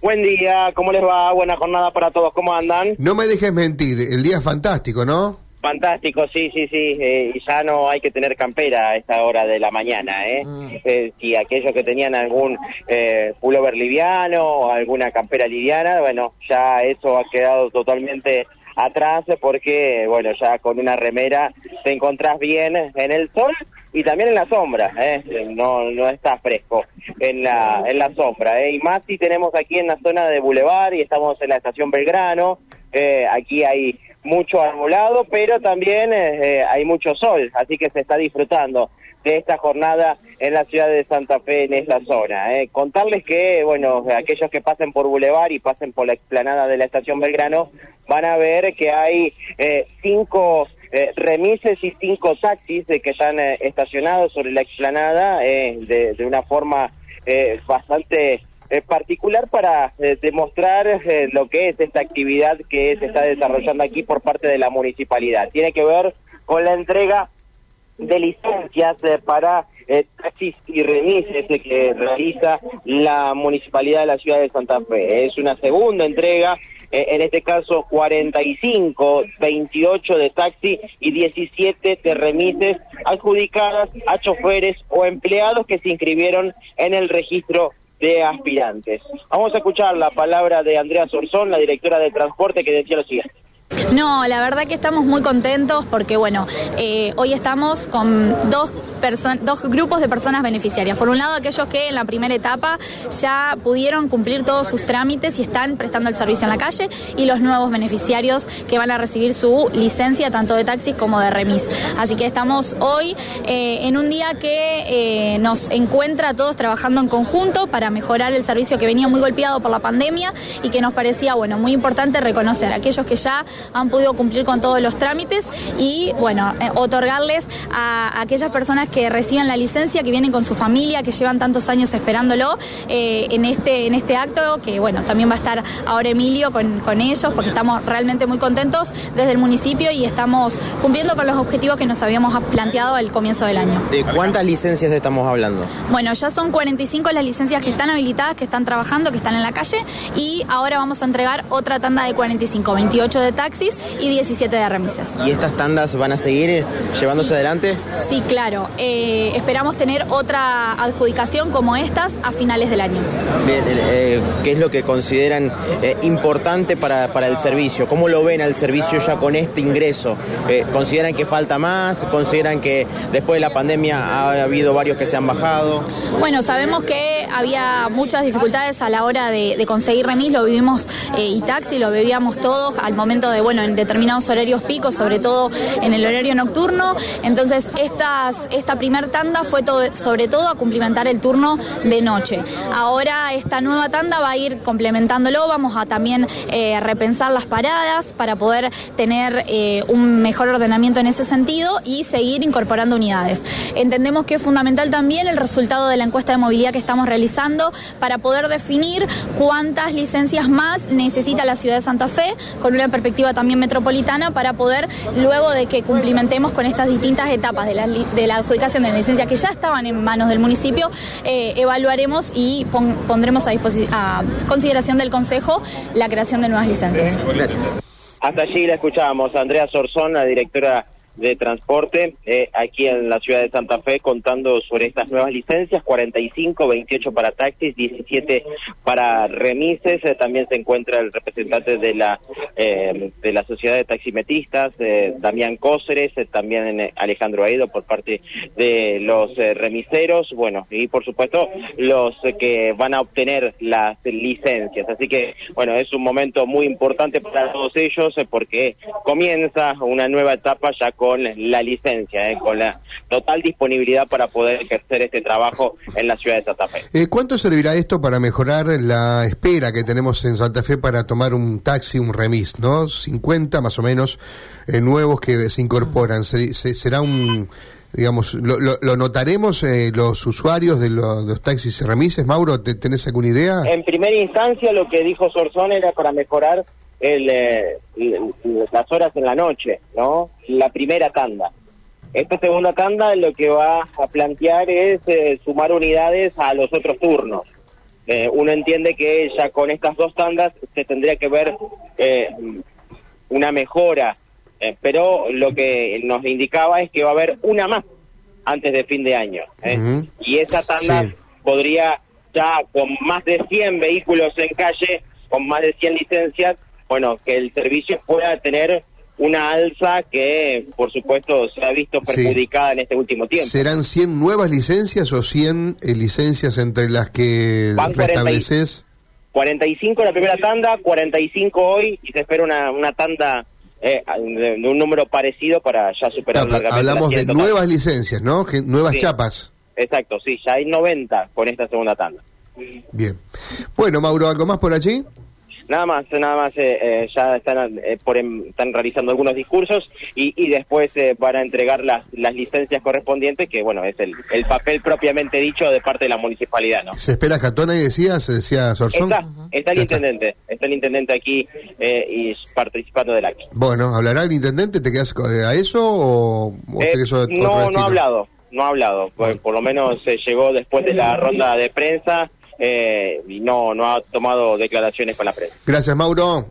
Buen día, ¿cómo les va? Buena jornada para todos, ¿cómo andan? No me dejes mentir, el día es fantástico, ¿no? Fantástico, sí, sí, sí, eh, y ya no hay que tener campera a esta hora de la mañana, ¿eh? Mm. Eh, si aquellos que tenían algún eh, pullover liviano o alguna campera liviana, bueno, ya eso ha quedado totalmente atrás porque, bueno, ya con una remera te encontrás bien en el sol y también en la sombra, ¿eh? no, no está fresco en la, en la sombra. ¿eh? Y más si tenemos aquí en la zona de Boulevard y estamos en la estación Belgrano, eh, aquí hay mucho arbolado, pero también eh, hay mucho sol, así que se está disfrutando de esta jornada en la ciudad de Santa Fe, en esta zona. ¿eh? Contarles que, bueno, aquellos que pasen por Boulevard y pasen por la explanada de la estación Belgrano, van a ver que hay eh, cinco eh, remises y cinco taxis de que están eh, estacionados sobre la explanada eh, de, de una forma eh, bastante eh, particular para eh, demostrar lo que es esta actividad que se está desarrollando aquí por parte de la municipalidad. Tiene que ver con la entrega de licencias eh, para eh, taxis y remises eh, que realiza la municipalidad de la ciudad de Santa Fe. Es una segunda entrega, eh, en este caso 45, 28 de taxi y 17 de remises adjudicadas a choferes o empleados que se inscribieron en el registro de aspirantes. Vamos a escuchar la palabra de Andrea Sorzón, la directora de transporte, que decía lo siguiente. No, la verdad que estamos muy contentos porque, bueno, eh, hoy estamos con dos, dos grupos de personas beneficiarias. Por un lado, aquellos que en la primera etapa ya pudieron cumplir todos sus trámites y están prestando el servicio en la calle, y los nuevos beneficiarios que van a recibir su licencia tanto de taxis como de remis. Así que estamos hoy eh, en un día que eh, nos encuentra a todos trabajando en conjunto para mejorar el servicio que venía muy golpeado por la pandemia y que nos parecía, bueno, muy importante reconocer a aquellos que ya han podido cumplir con todos los trámites y, bueno, eh, otorgarles a, a aquellas personas que reciban la licencia, que vienen con su familia, que llevan tantos años esperándolo eh, en, este, en este acto, que, bueno, también va a estar ahora Emilio con, con ellos, porque estamos realmente muy contentos desde el municipio y estamos cumpliendo con los objetivos que nos habíamos planteado al comienzo del año. ¿De cuántas licencias estamos hablando? Bueno, ya son 45 las licencias que están habilitadas, que están trabajando, que están en la calle y ahora vamos a entregar otra tanda de 45, 28 de taxis y 17 de remises. ¿Y estas tandas van a seguir llevándose adelante? Sí, claro. Eh, esperamos tener otra adjudicación como estas a finales del año. Bien, eh, ¿Qué es lo que consideran eh, importante para, para el servicio? ¿Cómo lo ven al servicio ya con este ingreso? Eh, ¿Consideran que falta más? ¿Consideran que después de la pandemia ha habido varios que se han bajado? Bueno, sabemos que había muchas dificultades a la hora de, de conseguir remis, lo vivimos eh, y taxi, lo vivíamos todos al momento de, bueno, en determinados horarios picos, sobre todo en el horario nocturno. Entonces, estas, esta primer tanda fue sobre todo a cumplimentar el turno de noche. Ahora esta nueva tanda va a ir complementándolo, vamos a también eh, repensar las paradas para poder tener eh, un mejor ordenamiento en ese sentido y seguir incorporando unidades. Entendemos que es fundamental también el resultado de la encuesta de movilidad que estamos realizando para poder definir cuántas licencias más necesita la ciudad de Santa Fe con una perspectiva también metropolitana para poder, luego de que cumplimentemos con estas distintas etapas de la, de la adjudicación de la licencia que ya estaban en manos del municipio, eh, evaluaremos y pon- pondremos a, a consideración del Consejo la creación de nuevas licencias. Gracias. Hasta allí la escuchábamos, Andrea Sorzón, la directora de transporte eh, aquí en la ciudad de Santa Fe contando sobre estas nuevas licencias, 45, 28 para taxis, 17 para remises, Eh, también se encuentra el representante de la eh, de la sociedad de taximetristas, eh, Damián Cóceres, también Alejandro Aido por parte de los remiseros, bueno, y por supuesto los que van a obtener las licencias, así que bueno, es un momento muy importante para todos ellos porque comienza una nueva etapa ya con la licencia, eh, con la total disponibilidad para poder ejercer este trabajo en la ciudad de Santa Fe. Eh, ¿Cuánto servirá esto para mejorar la espera que tenemos en Santa Fe para tomar un taxi, un remis, ¿no? 50 más o menos eh, nuevos que se incorporan. Se- se- ¿Será un, digamos, lo, lo- lo notaremos eh, los usuarios de, lo- de los taxis y remises? Mauro, ¿te- ¿tenés alguna idea? En primera instancia lo que dijo Sorzón era para mejorar el, eh, l- las horas en la noche, ¿no? La primera tanda. Esta segunda tanda lo que va a plantear es eh, sumar unidades a los otros turnos. eh, uno entiende que ya con estas dos tandas se tendría que ver eh, una mejora, eh, pero lo que nos indicaba es que va a haber una más antes de fin de año. ¿eh? Y esa tanda Sí. podría ya con más de 100 vehículos en calle, con más de 100 licencias, bueno, que el servicio pueda tener una alza que, por supuesto, se ha visto Sí. perjudicada en este último tiempo. ¿Serán 100 nuevas licencias o 100 eh, licencias entre las que Van 40 y- restableces? 45 la primera tanda, 45 hoy y se espera una, una tanda eh, de, de un número parecido para ya superar Claro, largamente hablamos de 100 total. nuevas licencias, ¿no? Que, nuevas Sí. chapas. Exacto, sí, ya hay 90 con esta segunda tanda. Bien. Bueno, Mauro, ¿algo más por allí? Nada más, nada más, eh, eh, ya están, eh, por em- están realizando algunos discursos y, y después eh, van a entregar las, las licencias correspondientes, que bueno, es el, el papel propiamente dicho de parte de la municipalidad, ¿no? ¿Se espera Jatona y decía, se decía Sorzón? Está, está el está. intendente, está el intendente aquí eh, y participando del acto. Bueno, ¿hablará el intendente? ¿Te quedas eh, a eso o, o Eh, te quedas a otro no, no ha hablado, no ha hablado. Por, por lo menos se llegó después de la ronda de prensa eh, y no, no ha tomado declaraciones con la prensa. Gracias, Mauro.